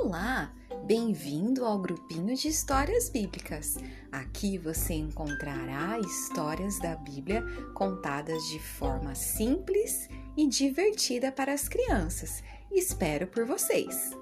Olá, bem-vindo ao grupinho de histórias bíblicas. Aqui você encontrará histórias da Bíblia contadas de forma simples e divertida para as crianças. Espero por vocês!